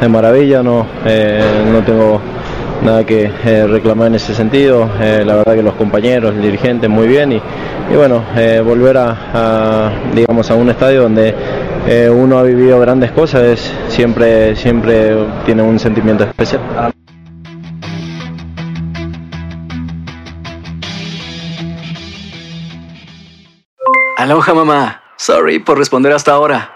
de maravilla, no, eh, no tengo nada que eh, reclamar en ese sentido. Eh, la verdad que los compañeros, el dirigente, muy bien y, y bueno, volver a, digamos, a un estadio donde uno ha vivido grandes cosas es, siempre, siempre tiene un sentimiento especial. Aloha mamá. Sorry por responder hasta ahora.